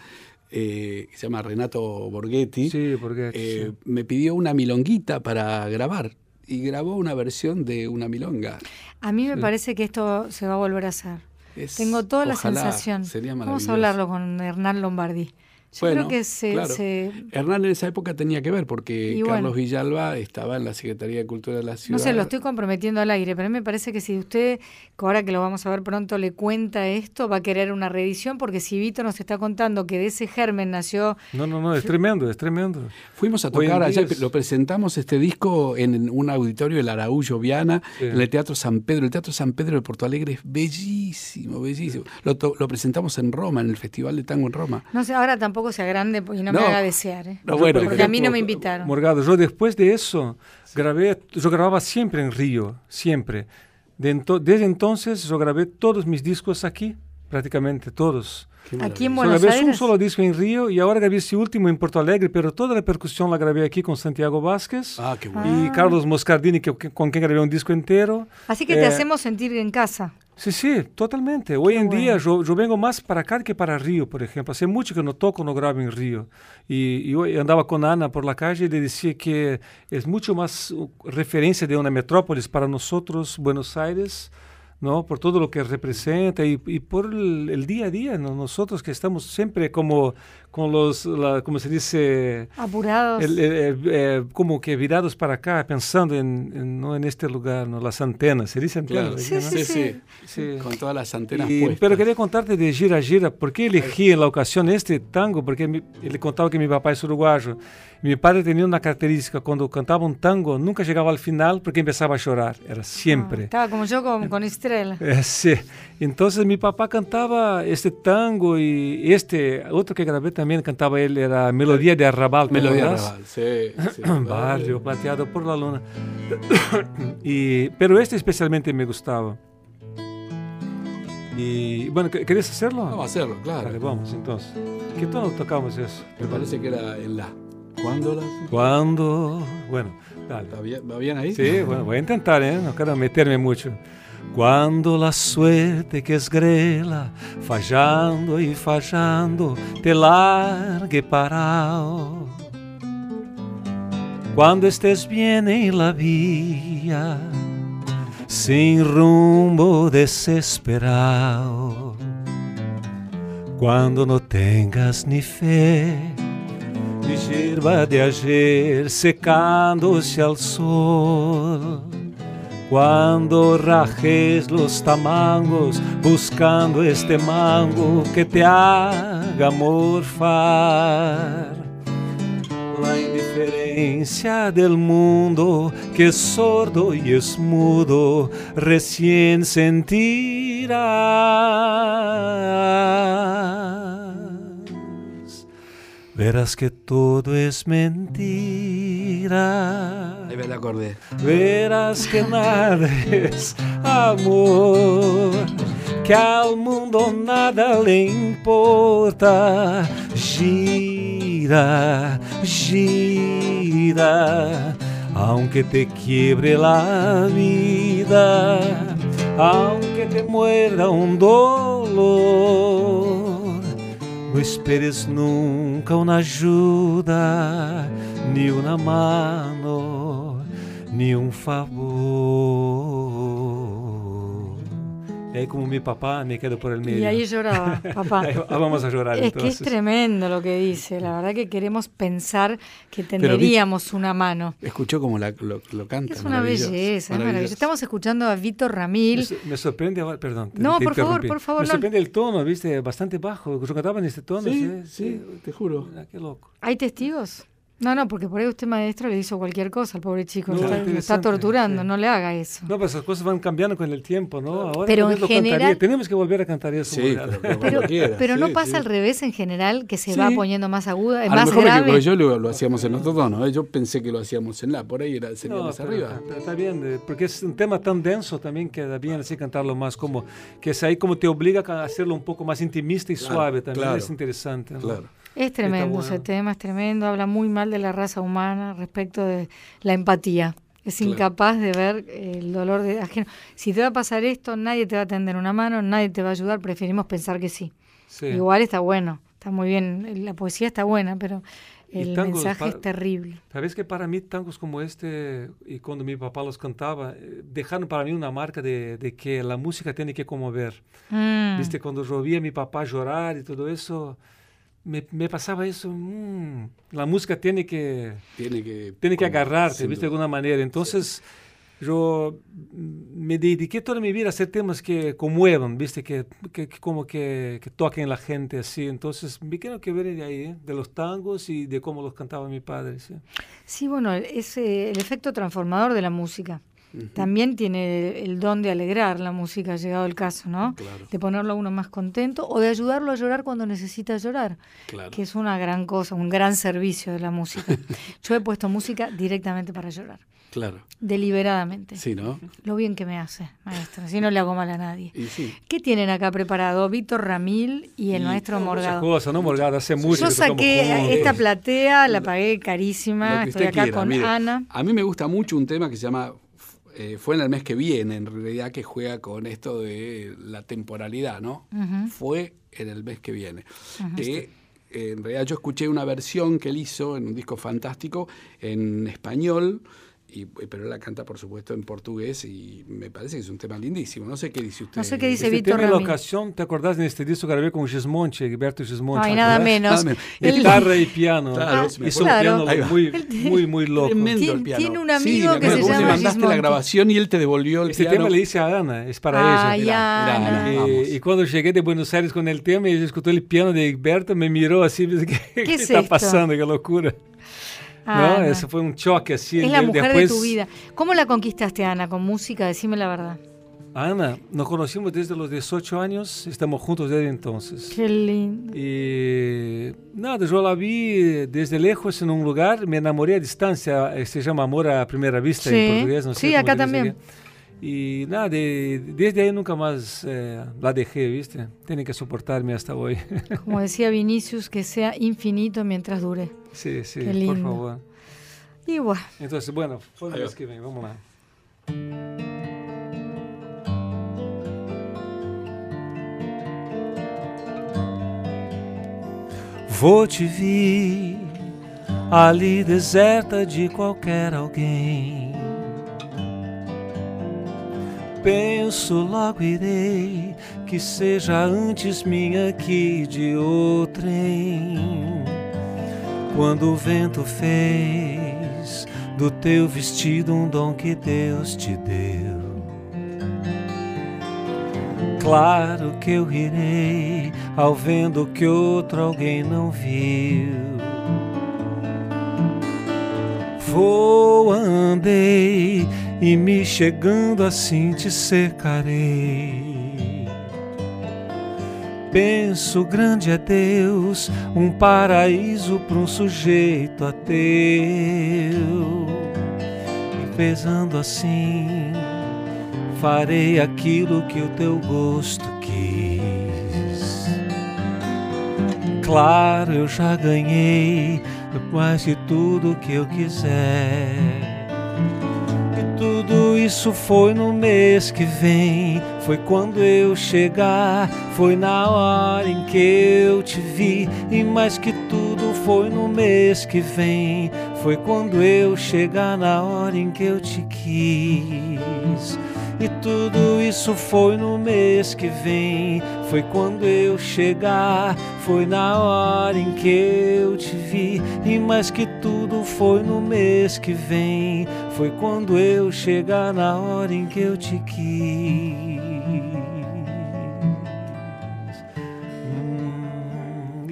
eh, que se llama Renato Borghetti, Sí, porque... eh, me pidió una milonguita para grabar y grabó una versión de una milonga. A mí me Sí. parece que esto se va a volver a hacer. Es- Tengo toda la sensación. Sería Vamos a hablarlo con Hernán Lombardi. Yo Bueno, creo que se, claro. se- Hernán en esa época tenía que ver porque Y Carlos bueno. Villalba estaba en la Secretaría de Cultura de la ciudad. No sé, lo estoy comprometiendo al aire, pero a mí me parece que si usted, ahora que lo vamos a ver pronto, le cuenta esto, va a querer una reedición, porque si Vito nos está contando que de ese germen nació No, no, no, es tremendo, es tremendo. Fuimos a tocar allá, es- lo presentamos este disco en un auditorio del Araújo Viana, Sí. en el Teatro San Pedro. El Teatro San Pedro de Porto Alegre es bellísimo, bellísimo. Lo, to- lo presentamos en Roma, en el Festival de Tango en Roma. No sé, ahora tampoco se agrande y no, No. me haga desear. ¿eh? No, bueno, porque pero- a mí no me invitaron. Morgado, yo después de eso grabé, yo grababa siempre en Río, siempre. De ento- desde entonces yo grabé todos mis discos aquí, prácticamente todos. Aquí en. Yo Buenos grabé un Aires. solo disco en Río y ahora grabé ese último en Porto Alegre, pero toda la percusión la grabé aquí con Santiago Vázquez Ah, qué bueno. y Ah. Carlos Moscardini, que, que- con quien grabé un disco entero. Así que te Eh, hacemos sentir en casa. Sí, sí, totalmente. Hoy en bueno. día yo, yo vengo más para acá que para Río, por ejemplo. Hace mucho que no toco, no grabo en Río. Y, y hoy andaba con Ana por la calle y le decía que es mucho más uh, referencia de una metrópolis para nosotros, Buenos Aires, ¿no? Por todo lo que representa y, y por el, el día a día, ¿no? Nosotros que estamos siempre como con los, la, ¿cómo se dice? Apurados. El- el- el- eh, como que virados para acá, pensando en, en, ¿no? en este lugar, ¿no? Las antenas, ¿se dice antenas? Claro, Sí, ¿no? sí, sí, sí. Con todas las antenas Y- puestas. pero quería contarte de Gira Gira, ¿por qué elegí en la ocasión este tango? Porque mi- le contaba que mi papá es uruguayo. Mi padre tenía una característica, cuando cantaba un tango, nunca llegaba al final porque empezaba a llorar, era Ah, siempre. estaba como yo con, con Estrella. Eh, sí. Entonces mi papá cantaba este tango y este otro que grabé también cantaba él, era Melodía de Arrabal. ¿te Melodía acordás? Arrabal, sí, sí. Barrio plateado por la luna. y, pero este especialmente me gustaba. Y bueno, ¿qu- ¿querés hacerlo? Vamos a hacerlo, claro. Vale, vamos entonces. ¿Qué tono tocamos eso? Me parece que era en la. ¿Cuándo la.? Cuando. Bueno, dale. ¿Va bien, va bien ahí? Sí, bueno, voy a intentar, ¿eh? No quiero meterme mucho. Quando la suerte que es grela, fallando y fallando, te largue parado. Cuando estés bien en la vía, sin rumbo desesperado. Cuando no tengas ni fe, ni hierba de ayer secándose al sol. Cuando rajes los tamangos buscando este mango que te haga morfar. La indiferencia del mundo que es sordo y es mudo recién sentirás. Verás que todo es mentira. Ahí me la. Verás que nada es amor, que al mundo nada le importa. Gira, gira, aunque te quiebre la vida, aunque te muerda un dolor. No esperes nunca una ayuda, ni una mano, ni un favor. Y ahí como mi papá me quedo por el medio. Y ahí lloraba, papá. Ahí vamos a llorar Es que es tremendo lo que dice. La verdad que queremos pensar que tenderíamos una mano. Escuchó como la, lo, lo canta. Es una maravilloso, belleza, es maravilloso. Estamos escuchando a Víctor Ramil. Me, me sorprende, ahora- perdón. te- No, te por favor, por favor, Me no. sorprende el tono, viste, bastante bajo. Yo cantaba en este tono. Sí, sí, te juro. Mira, qué loco. ¿Hay testigos? No, no, porque por ahí usted, maestro, le hizo cualquier cosa al pobre chico. No, está, lo está torturando, sí. no le haga eso. No, pero esas cosas van cambiando con el tiempo, ¿no? Ahora Pero en general- Tenemos que volver a cantar eso. Sí, pero, pero Pero, quiera, pero no sí, pasa sí. al revés en general, que se Sí. va poniendo más aguda, A más lo mejor me grave. equivoqué, yo lo, lo hacíamos en otro tono. ¿eh? Yo pensé que lo hacíamos en la, por ahí era, sería No, más pero, arriba. está bien, eh, porque es un tema tan denso también que da bien así cantarlo más como, que es ahí como te obliga a hacerlo un poco más intimista y Claro, suave también, claro. es interesante. ¿no? Claro. Es tremendo bueno. ese tema, es tremendo. Habla muy mal de la raza humana respecto de la empatía. Es Claro. incapaz de ver eh, el dolor de ajeno. Si te va a pasar esto, nadie te va a tender una mano, nadie te va a ayudar. Preferimos pensar que sí. Sí. Igual está bueno, está muy bien. La poesía está buena, pero el tangos mensaje es terrible. Sabes que para mí tangos como este, y cuando mi papá los cantaba, eh, dejaron para mí una marca de, de que la música tiene que conmover. Mm. Viste, cuando yo oía a mi papá llorar y todo eso, me, me pasaba eso, mm, la música tiene que, Tiene que, tiene que agarrarte, ¿viste? De alguna manera. Entonces, yo me dediqué toda mi vida a hacer temas que conmuevan, ¿viste? Que, que, que como que, que toquen a la gente así. Entonces, me quiero que ver de ahí, ¿eh? de los tangos y de cómo los cantaba mi padre, ¿sí? Sí, bueno, es eh, el efecto transformador de la música. También tiene el, don de alegrar la música, llegado el caso, ¿no? Claro. De ponerlo a uno más contento o de ayudarlo a llorar cuando necesita llorar, Claro. que es una gran cosa, un gran servicio de la música. Yo he puesto música directamente para llorar, Claro. deliberadamente. Sí, ¿no? Lo bien que me hace, maestro, así no le hago mal a nadie. Y sí. ¿Qué tienen acá preparado Víctor Ramil y el Y maestro Morgado? cosas, ¿no, Morgado? Hace mucho Yo saqué esta platea, la pagué carísima, estoy acá quiera, con mire. Ana. A mí me gusta mucho un tema que se llama eh, Fue en el mes que viene, en realidad, que juega con esto de la temporalidad, ¿no? Fue en el mes que viene. Que eh, en realidad yo escuché una versión que él hizo en un disco fantástico en español. Y, pero él la canta, por supuesto, en portugués y me parece que es un tema lindísimo. No sé qué dice usted. No sé qué dice Este Víctor tema la ocasión, ¿te acordás de este disco que grabé con Gismonte, Gilberto Gismonte? Ay, ¿te nada menos. Nada menos. Guitarra y piano. Claro, Ah, me hizo un piano muy, muy, muy loco. Tremendo Tiene- el piano. tiene un Sí, amigo me que se vos le llama mandaste la Gismonti. grabación y él te devolvió el Este piano. tema le hice a Ana, es para Ay, ella. Ana. Mira, Ana, Y, y cuando llegué de Buenos Aires con el tema y ella escuchó el piano de Gilberto, me miró así, dice, ¿qué, qué es está esto? pasando? ¡Qué locura! Ana. ¿No? Ese fue un choque así. Es la mujer después, de tu vida. ¿Cómo la conquistaste, Ana? ¿Con música? Decime la verdad. Ana, nos conocimos desde los 18 años, estamos juntos desde entonces. Qué lindo. Y nada, yo la vi desde lejos en un lugar, me enamoré a distancia, eh, se llama Amor a Primera Vista Sí, en portugués, no sé sí, acá también. aquí. Y nada, de- desde ahí nunca más eh, la dejé, ¿viste? Tiene que soportarme hasta hoy. Como decía Vinicius, que sea infinito mientras dure. Sí, sí, Qué por lindo. favor. Y bueno, Entonces, bueno, fue el mes que viene, vamos lá. Vou te vir ali deserta de qualquer alguém. Penso, logo irei, que seja antes minha que de outrem. Quando o vento fez do teu vestido um dom que Deus te deu. Claro que eu rirei ao vendo que outro alguém não viu. Vou, andei e me chegando assim te cercarei. Penso grande é Deus, um paraíso para um sujeito ateu. E pesando assim, farei aquilo que o teu gosto quis. Claro, eu já ganhei mais de tudo que eu quiser. E tudo isso foi no mês que vem. Foi quando eu chegar, foi na hora em que eu te vi. E mais que tudo foi no mês que vem. Foi quando eu chegar na hora em que eu te quis. E tudo isso foi no mês que vem. Foi quando eu chegar, foi na hora em que eu te vi. E mais que tudo foi no mês que vem. Foi quando eu chegar na hora em que eu te quis.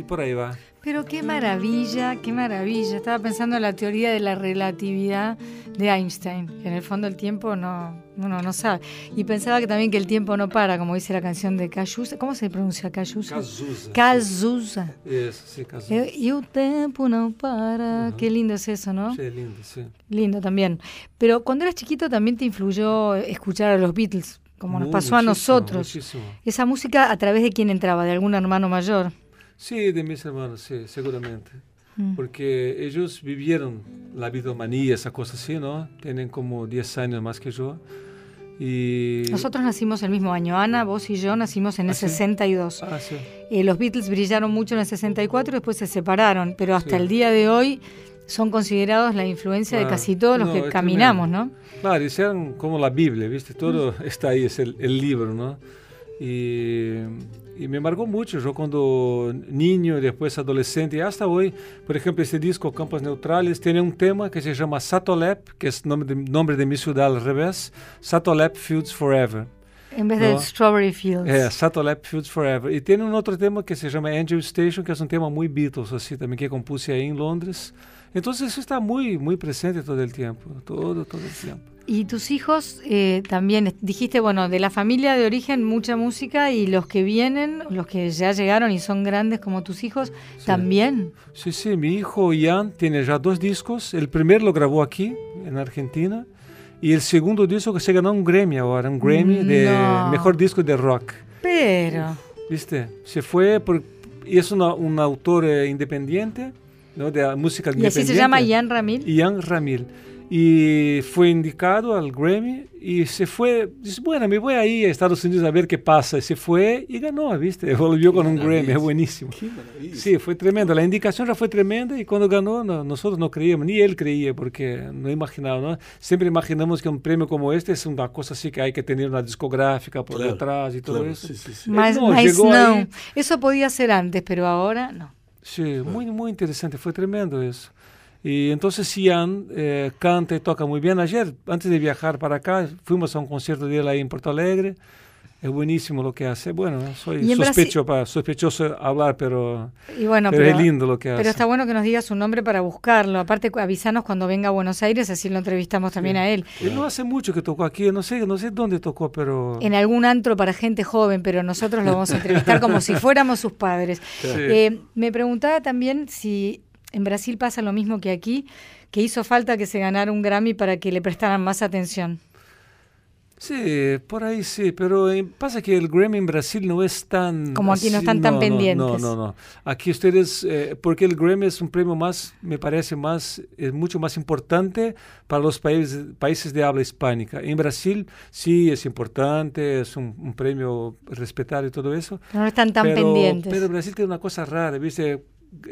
Por aí vai. Pero qué maravilla, qué maravilla. Estaba pensando en la teoría de la relatividad de Einstein, que en el fondo el tiempo no, uno no sabe. Y pensaba que también que el tiempo no para, como dice la canción de Cazuza. ¿Cómo se pronuncia Cazuza? Cazuza. Cazuza. Eso, sí, Cazuza. Eh, Y el tiempo no para. Qué lindo es eso, ¿no? Sí, lindo, sí. Lindo también. Pero cuando eras chiquito también te influyó escuchar a los Beatles, como nos pasó a nosotros. muchísimo. Esa música a través de quién entraba, de algún hermano mayor. Sí, de mis hermanos, sí, seguramente. Mm. Porque ellos vivieron la bidomanía, esa cosa así, ¿no? Tienen como 10 años más que yo. Y... Nosotros nacimos el mismo año. Ana, vos y yo nacimos en el ¿Ah, sí? 62. Ah, sí. Eh, los Beatles brillaron mucho en el 64 y después se separaron, pero hasta Sí. el día de hoy son considerados la influencia de Ah, casi todos los no, que caminamos, tremendo. ¿no? Claro, hicieron como la Biblia, ¿viste? Todo está ahí, es el, el libro, ¿no? Y, y me marcó mucho. Yo cuando niño, después adolescente y hasta hoy, por ejemplo, este disco Campos Neutrales tiene un tema que se llama Satolep, que es nombre de, nombre de mi ciudad al revés, Satolep Fields Forever. En vez de No. Strawberry Fields. É, Satellite Fields Forever. E tem um outro tema que se chama Angel Station, que é um tema muito Beatles, assim, também que compuse aí em Londres. Então isso está muito, muito presente todo o tempo, todo, todo o tempo. Y tus hijos eh, también, dijiste, bueno, de la familia de origen mucha música y los que vienen, los que ya llegaron y son grandes como tus hijos, también. Sí, sí, mi hijo Ian tiene ya dos discos. El primero lo grabó aquí, en Argentina. Y el segundo disco que se ganó un Grammy ahora, un Grammy de No. mejor disco de rock. Pero, ¿Viste? Se fue por, y es una- un autor eh, independiente, ¿no? De música y independiente. así se llama Ian Ramil. Ian Ramil. Y fue indicado al Grammy y se fue, dice, bueno, me voy ahí a Estados Unidos a ver qué pasa. Y se fue y ganó, ¿viste? Volvió con un Grammy, es buenísimo. Qué maravilla. Sí, fue tremendo. La indicación ya fue tremenda y cuando ganó no- nosotros no creíamos, ni él creía porque no imaginaba, ¿no? Siempre imaginamos que un premio como este es una cosa así que hay que tener una discográfica por Claro, detrás y todo claro, eso. sí, sí, sí. Más, no, llegó no. ahí. Eso podía ser antes, pero ahora no. Sí, muy, muy interesante, fue tremendo eso. Y entonces Ian eh, canta y toca muy bien. Ayer, antes de viajar para acá, fuimos a un concierto de él ahí en Porto Alegre. Es buenísimo lo que hace. Bueno, soy sospecho, pa- sospechoso hablar, pero, Y bueno, pero, pero, es lindo lo que hace. pero está bueno que nos digas su nombre para buscarlo. Aparte, avisanos cuando venga a Buenos Aires, así lo entrevistamos también a él. Él no hace mucho que tocó aquí, no sé, no sé dónde tocó, pero... En algún antro para gente joven, pero nosotros lo vamos a entrevistar como si fuéramos sus padres. Sí. Eh, me preguntaba también si en Brasil pasa lo mismo que aquí, que hizo falta que se ganara un Grammy para que le prestaran más atención. Sí, por ahí sí, pero eh, pasa que el Grammy en Brasil no es tan... Como aquí no así, están tan no, pendientes. No, no, no. Aquí ustedes, eh, porque el Grammy es un premio más, me parece más, es mucho más importante para los países, países de habla hispánica. En Brasil sí es importante, es un, un premio respetado y todo eso. No están tan pero, pendientes. Pero Brasil tiene una cosa rara, ¿viste?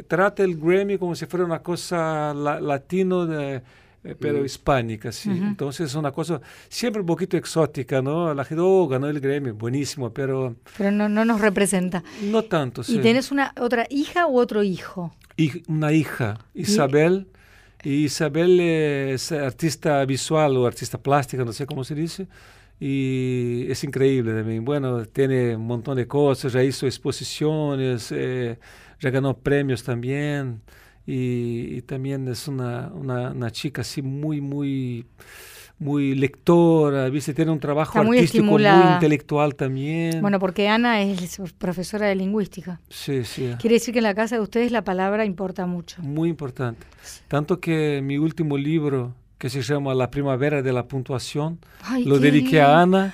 Trata el Grammy como si fuera una cosa la- latino de, eh, pero hispánica, sí. Entonces es una cosa siempre un poquito exótica, ¿no? La gente, oh, ganó el Grammy, buenísimo, pero... Pero no, no nos representa. No tanto, sí. ¿Y tienes una otra hija u otro hijo? Una hija, Isabel. Y Isabel es artista visual o artista plástica, no sé cómo se dice y es increíble también. Bueno, tiene un montón de cosas, ya hizo exposiciones, eh, ya ganó premios también y, también es una, una, chica así muy, muy muy lectora, ¿viste? tiene un trabajo artístico muy, intelectual también. Bueno, porque Ana es profesora de lingüística. Sí, sí. Quiere decir que en la casa de ustedes la palabra importa mucho. Muy importante. Tanto que mi último libro, que se llama La Primavera de la Puntuación. Lo dediqué a Ana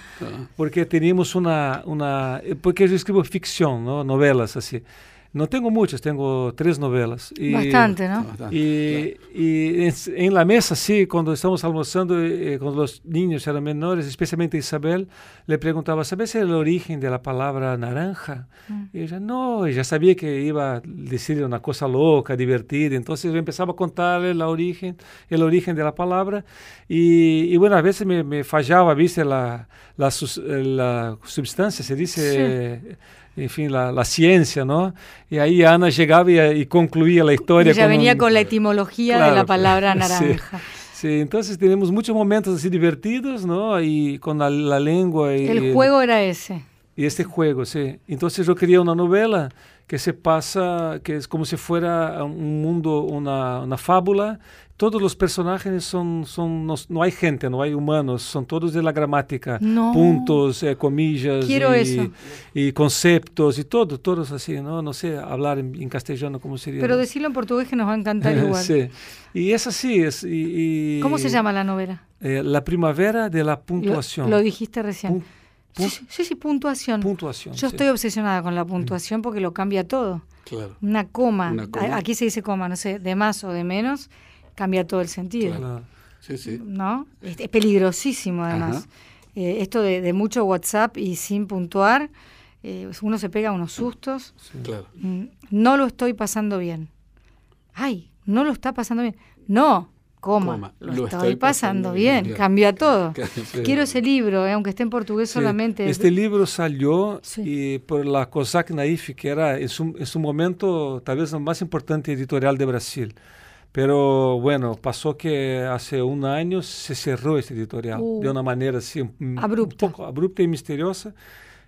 porque teníamos una, una... Porque yo escribo ficción, ¿no? novelas así. No tengo muchas, tengo tres novelas. Y, Bastante, ¿no? Y, y en, la mesa, sí, cuando estamos almorzando eh, con los niños eran menores, especialmente Isabel, le preguntaba, ¿sabes el origen de la palabra naranja? Mm. Y ella, no, ella sabía que iba a decir una cosa loca, divertida, entonces yo empezaba a contarle el origen, el origen de la palabra. Y, bueno, a veces me, me fallaba, ¿viste? La, la, la, sustancia, se dice enfim, la, la, ciencia, ¿no? Y ahí Ana llegaba y, y concluía la historia. Ya venía con la etimología claro, de la palabra naranja. Sí, sí, entonces tenemos muchos momentos así divertidos, ¿no? Y con la, la lengua. Y, El juego era ese. Y este juego, sí. Entonces yo quería una novela que se pasa, que es como si fuera un mundo, una, una fábula todos los personajes son, son no, no, hay gente, no hay humanos, son todos de la gramática, no. puntos, eh, comillas Quiero y, eso. y, conceptos y todo, todos así, ¿no? No sé hablar en, en castellano cómo sería. Pero ¿no? decirlo en portugués que nos va a encantar igual. sí. Y es así. Es, y, y, ¿Cómo se llama la novela? Eh, la primavera de la puntuación. Lo, lo dijiste recién. Pun Sí, sí, sí, puntuación. Puntuación. Yo sí. estoy obsesionada con la puntuación porque lo cambia todo. Claro. Una coma. Una coma. Aquí se dice coma, no sé, de más o de menos cambia todo el sentido. Claro. Sí, sí. ¿No? Es, es peligrosísimo además. Eh, esto de, de, mucho WhatsApp y sin puntuar, eh, uno se pega unos sustos. Sí. Claro. No lo estoy pasando bien. Ay, no lo está pasando bien. No, coma, Coma, lo, lo estoy, estoy pasando, pasando bien, bien. cambia todo. Quiero ese libro, eh, aunque esté en portugués Sí. solamente. Este libro salió Sí. y por la COSAC Naif, que era en su, en su momento tal vez la más importante editorial de Brasil. Pero bueno, pasó que hace un año se cerró este editorial Uh. de una manera así Abrupta. un poco abrupta y misteriosa,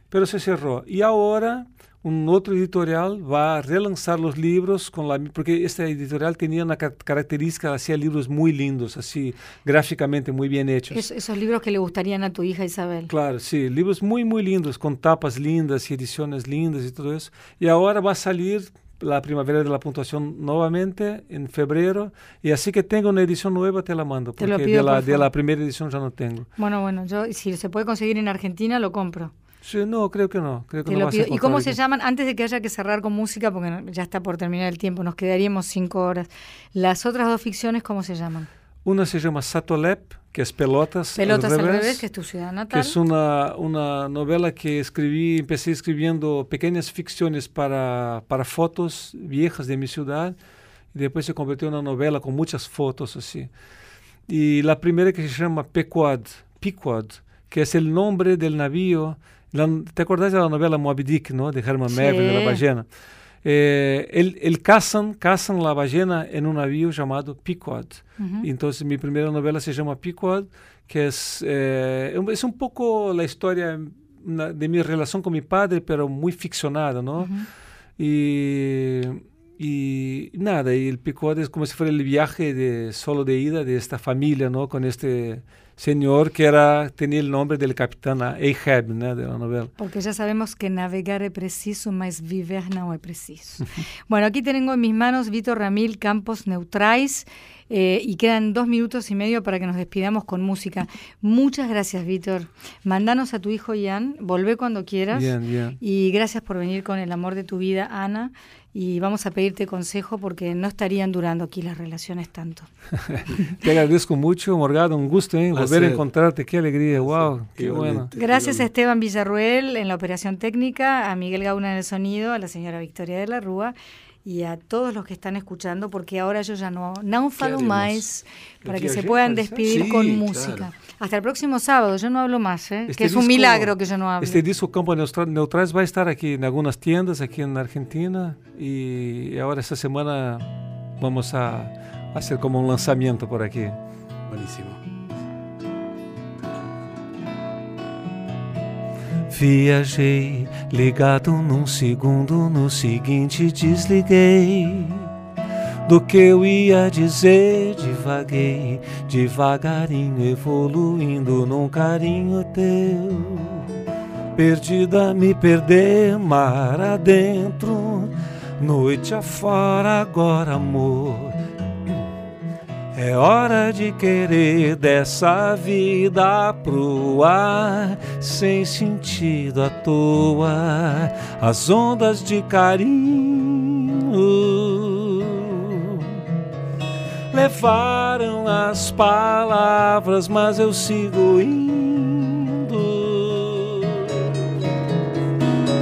pero se cerró. Y ahora un otro editorial va a relanzar los libros con la porque esta editorial tenía una ca- característica, hacía libros muy lindos, así gráficamente muy bien hechos. Es- esos libros que le gustarían a tu hija Isabel. Claro, sí, libros muy, muy lindos, con tapas lindas y ediciones lindas y todo eso. Y ahora va a salir la primavera de la puntuación nuevamente en febrero. Y así que tengo una edición nueva, te la mando. Porque pido, de, la, por de la primera edición ya no tengo. Bueno, bueno, yo si se puede conseguir en Argentina lo compro. Sí, no, creo que no. Creo que no vas a. ¿Y cómo se llaman? Antes de que haya que cerrar con música, porque ya está por terminar el tiempo, nos quedaríamos cinco horas. Las otras dos ficciones, ¿cómo se llaman? Una se llama Satolep, que es Pelotas, Pelotas al al revés. revés, que es tu ciudad que natal. es una, una novela que escribí, empecé escribiendo pequeñas ficciones para, para fotos viejas de mi ciudad y después se convirtió en una novela con muchas fotos así. Y la primera que se llama Pequod, Pequod, que es el nombre del navío. La- ¿Te acordás de la novela Moby Dick, no? De Herman Sí. Melville, de la ballena. Eh, el, el cazan, cazan la ballena en un navío llamado Pequod. Ujú. Y entonces mi primera novela se llama Pequod, que es, eh, es un poco la historia una- de mi relación con mi padre, pero muy ficcionada, ¿no? Ujú. Y, y nada, y el Pequod es como si fuera el viaje de solo de ida de esta familia, ¿no? Con este señor que era, tenía el nombre del capitán Ahab, ¿no? De la novela. Porque ya sabemos que navegar es preciso, mas viver no es preciso. bueno, aquí tengo en mis manos Víctor Ramil Campos Neutrais eh, y quedan dos minutos y medio para que nos despidamos con música. Muchas gracias, Víctor. Mandanos a tu hijo Ian, volvé cuando quieras. Bien, bien. Y gracias por venir con el amor de tu vida, Ana. Y vamos a pedirte consejo porque no estarían durando aquí las relaciones tanto. Te agradezco mucho, Morgado, un gusto, ¿eh? Volver a encontrarte, qué alegría, wow, qué bueno. Gracias a Esteban Villarruel en la operación técnica, a Miguel Gauna en el sonido, a la señora Victoria de la Rúa y a todos los que están escuchando, porque ahora yo ya no, no falo más, para que se puedan despedir Sí, con claro. música. Hasta el próximo sábado, yo no hablo más, ¿eh? Este que es un milagro que yo no hable. Este disco Campo Neutral, va a estar aquí en algunas tiendas aquí en Argentina y ahora esta semana vamos a hacer como un lanzamiento por aquí. Buenísimo. Viajei ligado num segundo, no seguinte desliguei. Do que eu ia dizer, divaguei, devagarinho evoluindo num carinho teu. Perdida me perder, mar adentro, noite afora, agora amor. É hora de querer dessa vida pro ar, sem sentido à toa, as ondas de carinho levaram as palavras, mas eu sigo indo.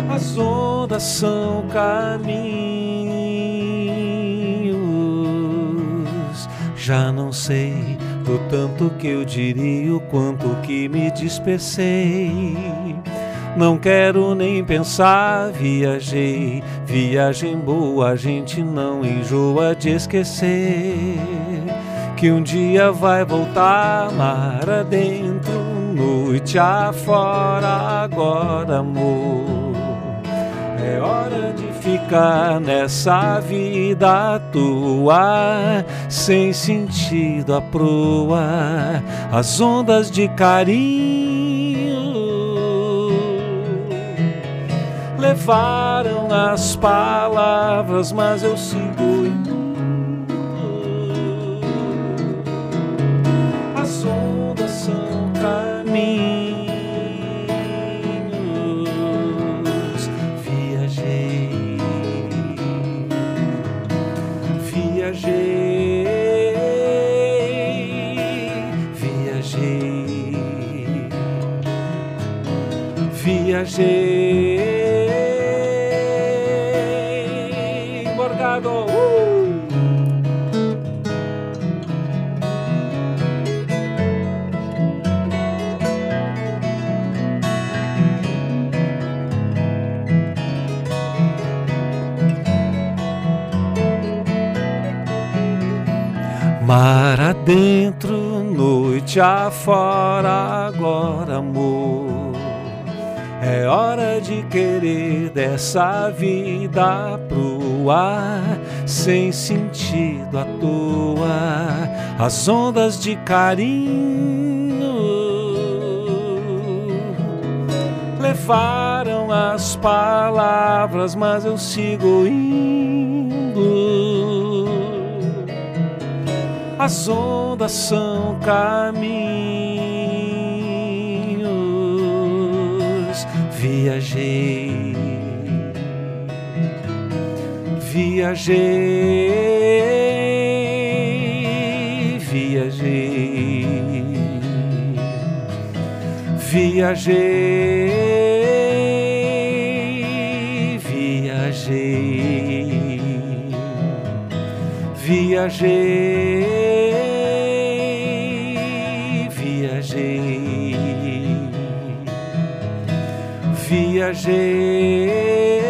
As ondas são caminhos. Já não sei do tanto que eu diria, o quanto que me dispersei. Não quero nem pensar, viajei, viagem boa, a gente não enjoa de esquecer. Que um dia vai voltar mar adentro, noite afora, agora amor. É hora de nessa vida tua, sem sentido à proa, as ondas de carinho levaram as palavras, mas eu sigo viajei. Morgado. Uh! Mar adentro, noite afora, agora amor. É hora de querer dessa vida pro ar, sem sentido à toa, as ondas de carinho levaram as palavras, mas eu sigo indo. As ondas são caminhos. Viajei, viajei, viajei, viajei, viajei, viajei.